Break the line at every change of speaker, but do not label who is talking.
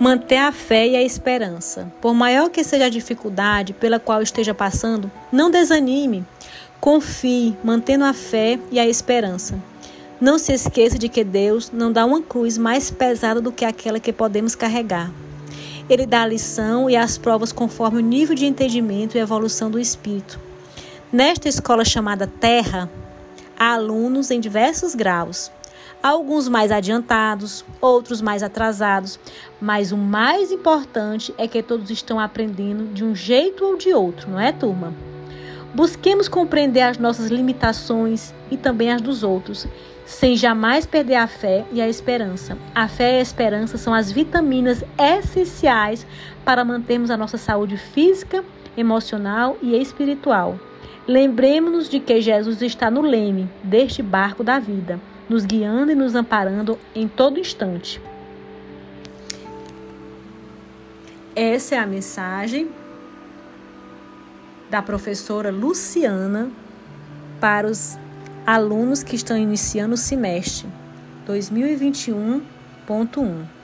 Manter a fé e a esperança. Por maior que seja a dificuldade pela qual esteja passando, não desanime. Confie, mantendo a fé e a esperança. Não se esqueça de que Deus não dá uma cruz mais pesada do que aquela que podemos carregar. Ele dá a lição e as provas conforme o nível de entendimento e evolução do espírito. Nesta escola chamada Terra, há alunos em diversos graus alguns mais adiantados, outros mais atrasados, mas o mais importante é que todos estão aprendendo de um jeito ou de outro, não é, turma? Busquemos compreender as nossas limitações e também as dos outros, sem jamais perder a fé e a esperança. A fé e a esperança são as vitaminas essenciais para mantermos a nossa saúde física, emocional e espiritual. Lembremos-nos de que Jesus está no leme deste barco da vida nos guiando e nos amparando em todo instante. Essa é a mensagem da professora Luciana para os alunos que estão iniciando o semestre 2021.1.